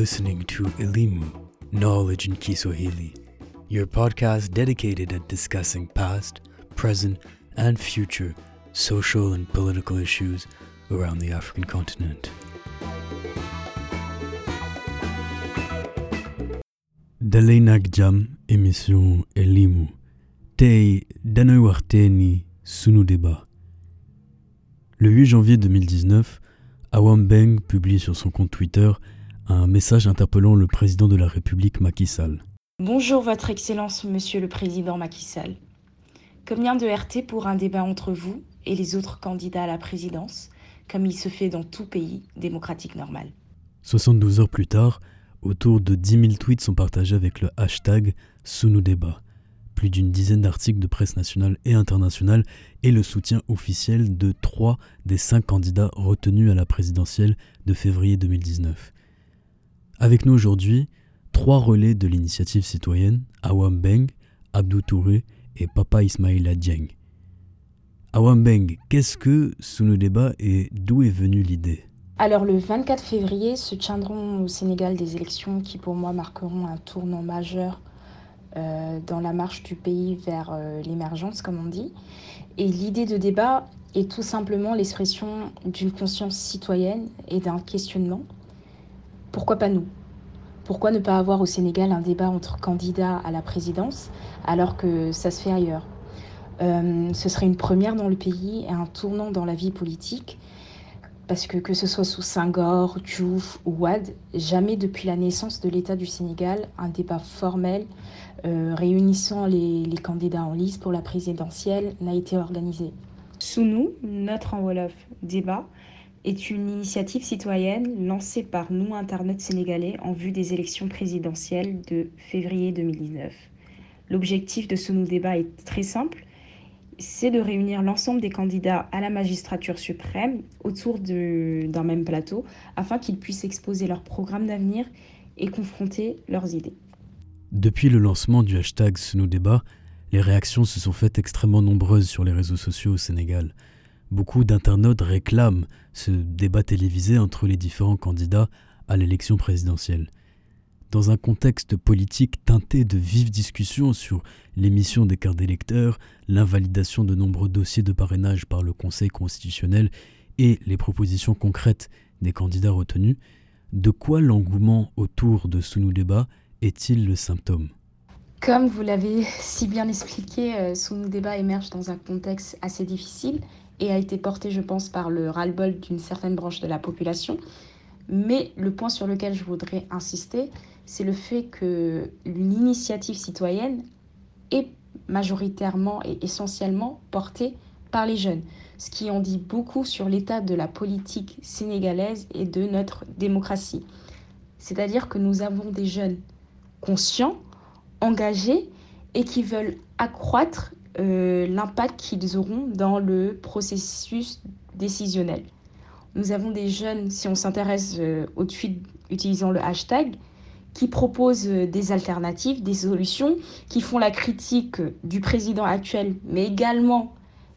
Listening to Elimu, Knowledge in Kiswahili, your podcast dedicated at discussing past, present, and future social and political issues around the African continent. Dalay Jam, émission Elimu. Tei Danoiwarteni Sunu Débat. Le 8 janvier 2019, Awam Beng publie sur son compte Twitter un message interpellant le président de la République Macky Sall. Bonjour Votre Excellence, Monsieur le Président Macky Sall. Combien de RT pour un débat entre vous et les autres candidats à la présidence, comme il se fait dans tout pays démocratique normal 72 heures plus tard, autour de 10 000 tweets sont partagés avec le hashtag Débat plus d'une dizaine d'articles de presse nationale et internationale et le soutien officiel de trois des cinq candidats retenus à la présidentielle de février 2019. Avec nous aujourd'hui, trois relais de l'initiative citoyenne, Awam Beng, Abdou Touré et Papa Ismaïla Dieng. Awam Beng, qu'est-ce que sous nos débats et d'où est venue l'idée? Alors le 24 février se tiendront au Sénégal des élections qui pour moi marqueront un tournant majeur euh, dans la marche du pays vers euh, l'émergence, comme on dit. Et l'idée de débat est tout simplement l'expression d'une conscience citoyenne et d'un questionnement. Pourquoi pas nous? Pourquoi ne pas avoir au Sénégal un débat entre candidats à la présidence alors que ça se fait ailleurs? Euh, Ce serait une première dans le pays et un tournant dans la vie politique parce que que ce soit sous Senghor, Diouf ou Wad, jamais depuis la naissance de l'État du Sénégal, un débat formel euh, réunissant les, candidats en liste pour la présidentielle n'a été organisé. Sous nous, notre enveloppe débat est une initiative citoyenne lancée par nous, internautes sénégalais, en vue des élections présidentielles de février 2019. L'objectif de ce nous débat est très simple, c'est de réunir l'ensemble des candidats à la magistrature suprême autour d'un même plateau afin qu'ils puissent exposer leur programme d'avenir et confronter leurs idées. Depuis le lancement du hashtag Sous débat, les réactions se sont faites extrêmement nombreuses sur les réseaux sociaux au Sénégal. Beaucoup d'internautes réclament ce débat télévisé entre les différents candidats à l'élection présidentielle. Dans un contexte politique teinté de vives discussions sur l'émission des cartes d'électeurs, l'invalidation de nombreux dossiers de parrainage par le Conseil constitutionnel et les propositions concrètes des candidats retenus, de quoi l'engouement autour de nous débat est-il le symptôme? Comme vous l'avez si bien expliqué, euh, ce nous débat émerge dans un contexte assez difficile et a été porté, je pense, par le ras-le-bol d'une certaine branche de la population. Mais le point sur lequel je voudrais insister, c'est le fait que l'initiative citoyenne est majoritairement et essentiellement portée par les jeunes, ce qui en dit beaucoup sur l'état de la politique sénégalaise et de notre démocratie. C'est-à-dire que nous avons des jeunes conscients, engagés et qui veulent accroître euh, l'impact qu'ils auront dans le processus décisionnel. Nous avons des jeunes, si on s'intéresse euh, au tweet utilisant le hashtag, qui proposent euh, des alternatives, des solutions, qui font la critique du président actuel, mais également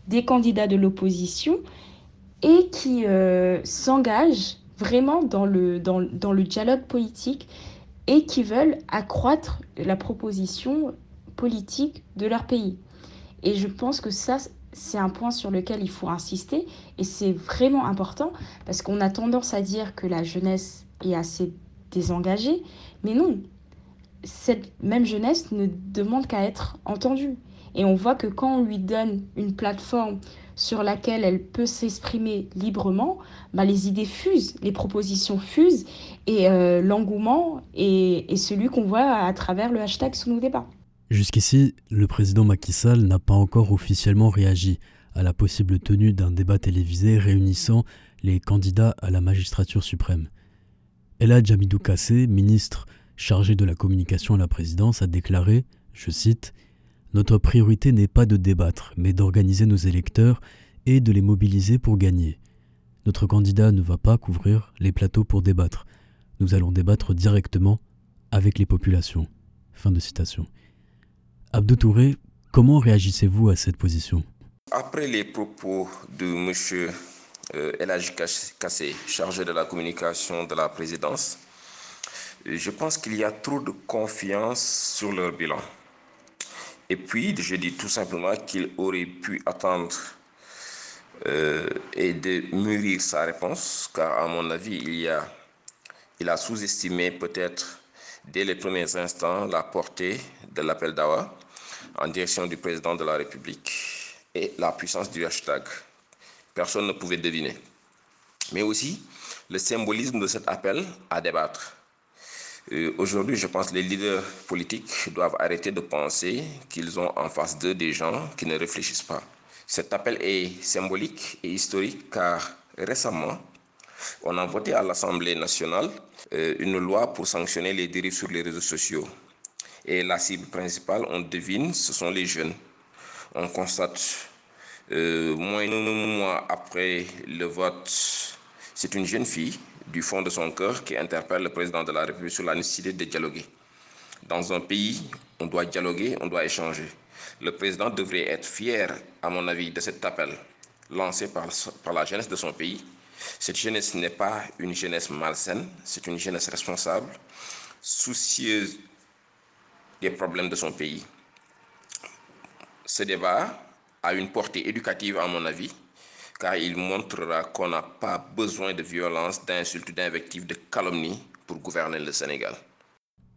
des candidats de l'opposition, et qui s'engagent vraiment dans le, dans, dans le dialogue politique et qui veulent accroître la proposition politique de leur pays. Et je pense que ça, c'est un point sur lequel il faut insister et c'est vraiment important parce qu'on a tendance à dire que la jeunesse est assez désengagée, mais non, cette même jeunesse ne demande qu'à être entendue. Et on voit que quand on lui donne une plateforme sur laquelle elle peut s'exprimer librement, bah, les idées fusent, les propositions fusent, et euh, l'engouement est, celui qu'on voit à travers le hashtag sous nos débats. Jusqu'ici, le président Macky Sall n'a pas encore officiellement réagi à la possible tenue d'un débat télévisé réunissant les candidats à la magistrature suprême. Ella Jamidou Kassé, ministre chargé de la communication à la présidence, a déclaré, je cite, Notre priorité n'est pas de débattre, mais d'organiser nos électeurs et de les mobiliser pour gagner. Notre candidat ne va pas couvrir les plateaux pour débattre. Nous allons débattre directement avec les populations. Fin de citation. Abdou Touré, comment réagissez-vous à cette position? Après les propos de M. Euh, Kassé, chargé de la communication de la présidence, Je pense qu'il y a trop de confiance sur leur bilan. Et puis, je dis tout simplement qu'il aurait pu attendre euh, et de mûrir sa réponse, car à mon avis, il, y a, il a sous-estimé peut-être dès les premiers instants la portée de l'appel d'Awa en direction du président de la République et la puissance du hashtag. Personne ne pouvait deviner. Mais aussi le symbolisme de cet appel à débattre. Euh, aujourd'hui, je pense que les leaders politiques doivent arrêter de penser qu'ils ont en face d'eux des gens qui ne réfléchissent pas. Cet appel est symbolique et historique car récemment, on a voté à l'Assemblée nationale euh, une loi pour sanctionner les dérives sur les réseaux sociaux. Et la cible principale, on devine, ce sont les jeunes. On constate, euh, moins d'un mois après le vote, c'est une jeune fille du fond de son cœur qui interpelle le président de la République sur la nécessité de dialoguer. Dans un pays, on doit dialoguer, on doit échanger. Le président devrait être fier, à mon avis, de cet appel lancé par, par la jeunesse de son pays. Cette jeunesse n'est pas une jeunesse malsaine, c'est une jeunesse responsable, soucieuse des problèmes de son pays. Ce débat a une portée éducative, à mon avis, car il montrera qu'on n'a pas besoin de violence, d'insultes, d'invectives, de calomnies pour gouverner le Sénégal.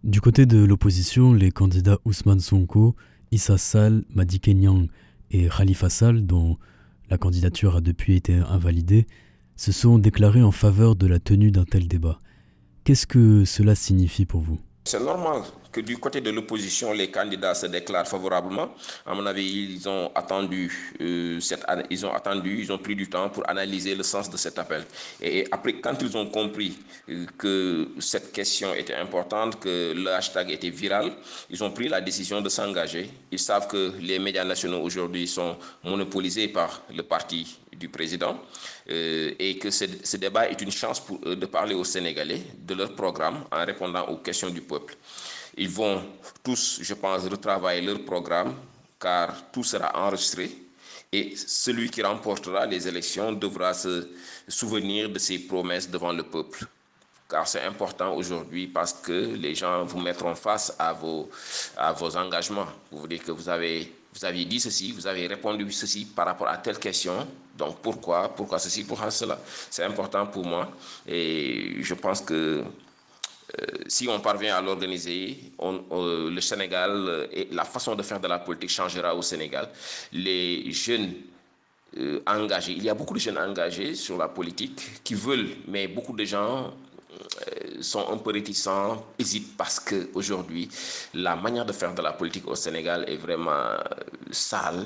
Du côté de l'opposition, les candidats Ousmane Sonko, Issa Sall, Madi Kenyang et Khalifa Sall, dont la candidature a depuis été invalidée, se sont déclarés en faveur de la tenue d'un tel débat. Qu'est-ce que cela signifie pour vous? C'est normal du côté de l'opposition, les candidats se déclarent favorablement. À mon avis, ils ont attendu euh, ils ont attendu, ils ont pris du temps pour analyser le sens de cet appel. Et après, quand ils ont compris euh, que cette question était importante, que le hashtag était viral, ils ont pris la décision de s'engager. Ils savent que les médias nationaux aujourd'hui sont monopolisés par le parti du président euh, et que ce, ce, débat est une chance pour eux de parler aux Sénégalais de leur programme en répondant aux questions du peuple. Ils vont tous, je pense, retravailler leur programme car tout sera enregistré et celui qui remportera les élections devra se souvenir de ses promesses devant le peuple. Car c'est important aujourd'hui parce que les gens vous mettront face à vos, à vos engagements. Vous voulez que vous avez, vous aviez dit ceci, vous avez répondu ceci par rapport à telle question. Donc pourquoi, pourquoi ceci, pourquoi cela? C'est important pour moi et je pense que si on parvient à l'organiser, euh, le Sénégal euh, et la façon de faire de la politique changera au Sénégal. Les jeunes engagés, il y a beaucoup de jeunes engagés sur la politique qui veulent, mais beaucoup de gens sont un peu réticents, hésitent parce qu'aujourd'hui, la manière de faire de la politique au Sénégal est vraiment sale,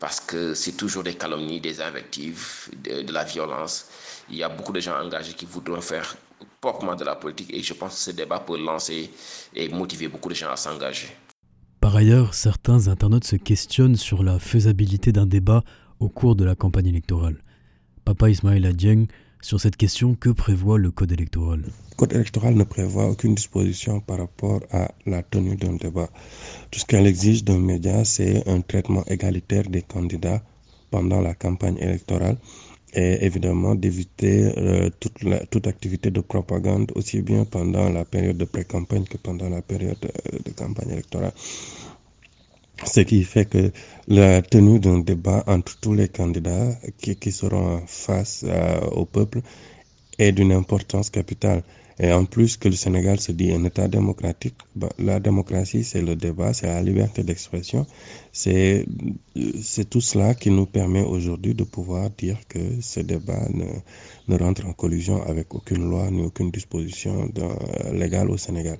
parce que c'est toujours des calomnies, des invectives, de, de, la violence. Il y a beaucoup de gens engagés qui voudront faire proprement de la politique et je pense que ce débat peut lancer et motiver beaucoup de gens à s'engager. Par ailleurs, certains internautes se questionnent sur la faisabilité d'un débat au cours de la campagne électorale. Papa Ismaël Adjeng, sur cette question, que prévoit le code électoral? Le code électoral ne prévoit aucune disposition par rapport à la tenue d'un débat. Tout ce qu'elle exige d'un média, c'est un traitement égalitaire des candidats pendant la campagne électorale et évidemment d'éviter euh, toute, toute activité de propagande aussi bien pendant la période de pré-campagne que pendant la période de, de campagne électorale. Ce qui fait que la tenue d'un débat entre tous les candidats qui, qui seront face euh, au peuple est d'une importance capitale. Et en plus que le Sénégal se dit un État démocratique, bah, la démocratie, c'est le débat, c'est la liberté d'expression. C'est, tout cela qui nous permet aujourd'hui de pouvoir dire que ce débat ne, ne rentre en collision avec aucune loi ni aucune disposition légale au Sénégal.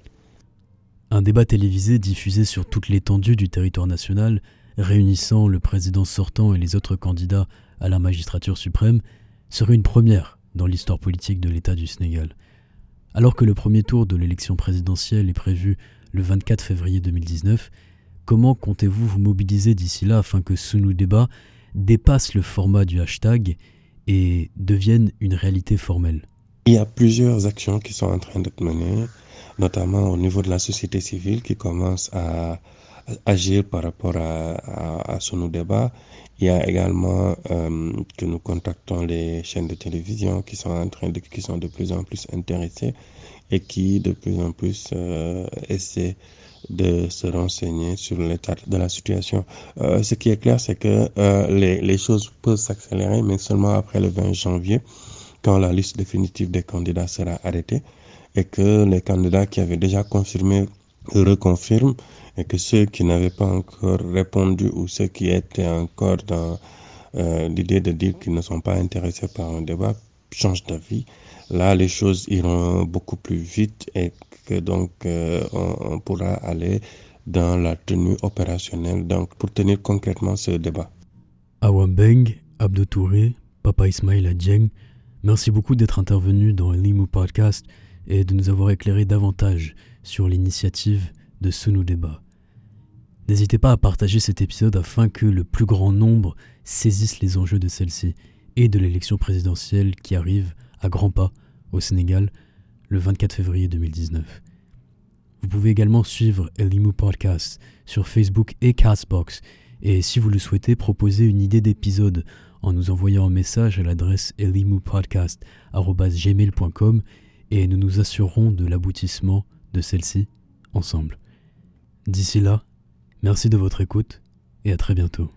Un débat télévisé diffusé sur toute l'étendue du territoire national, réunissant le président sortant et les autres candidats à la magistrature suprême, serait une première dans l'histoire politique de l'État du Sénégal. Alors que le premier tour de l'élection présidentielle est prévu le 24 février 2019, comment comptez-vous vous mobiliser d'ici là afin que nous débat dépasse le format du hashtag et devienne une réalité formelle? Il y a plusieurs actions qui sont en train d'être menées, notamment au niveau de la société civile qui commence à agir par rapport à, à, à ce nous débat. Il y a également euh, que nous contactons les chaînes de télévision qui sont en train de, qui sont de plus en plus intéressées. et qui de plus en plus euh, essaient de se renseigner sur l'état de la situation. Euh, ce qui est clair, c'est que euh, les, les, choses peuvent s'accélérer, mais seulement après le 20 janvier, quand la liste définitive des candidats sera arrêtée et que les candidats qui avaient déjà confirmé reconfirment et que ceux qui n'avaient pas encore répondu ou ceux qui étaient encore dans euh, l'idée de dire qu'ils ne sont pas intéressés par un débat changent d'avis. Là, les choses iront beaucoup plus vite et que donc euh, on, on, pourra aller dans la tenue opérationnelle donc pour tenir concrètement ce débat. Awambeng, Abdou Touré, Papa Ismail Adjeng, merci beaucoup d'être intervenu dans l'IMU Podcast et de nous avoir éclairé davantage sur l'initiative de Sunu Débat. N'hésitez pas à partager cet épisode afin que le plus grand nombre saisisse les enjeux de celle-ci et de l'élection présidentielle qui arrive à grands pas au Sénégal le 24 février 2019. Vous pouvez également suivre Elimu Podcast sur Facebook et Castbox et si vous le souhaitez, proposer une idée d'épisode en nous envoyant un message à l'adresse elimupodcast.gmail.com et nous nous assurerons de l'aboutissement de celle-ci ensemble. D'ici là, merci de votre écoute et à très bientôt.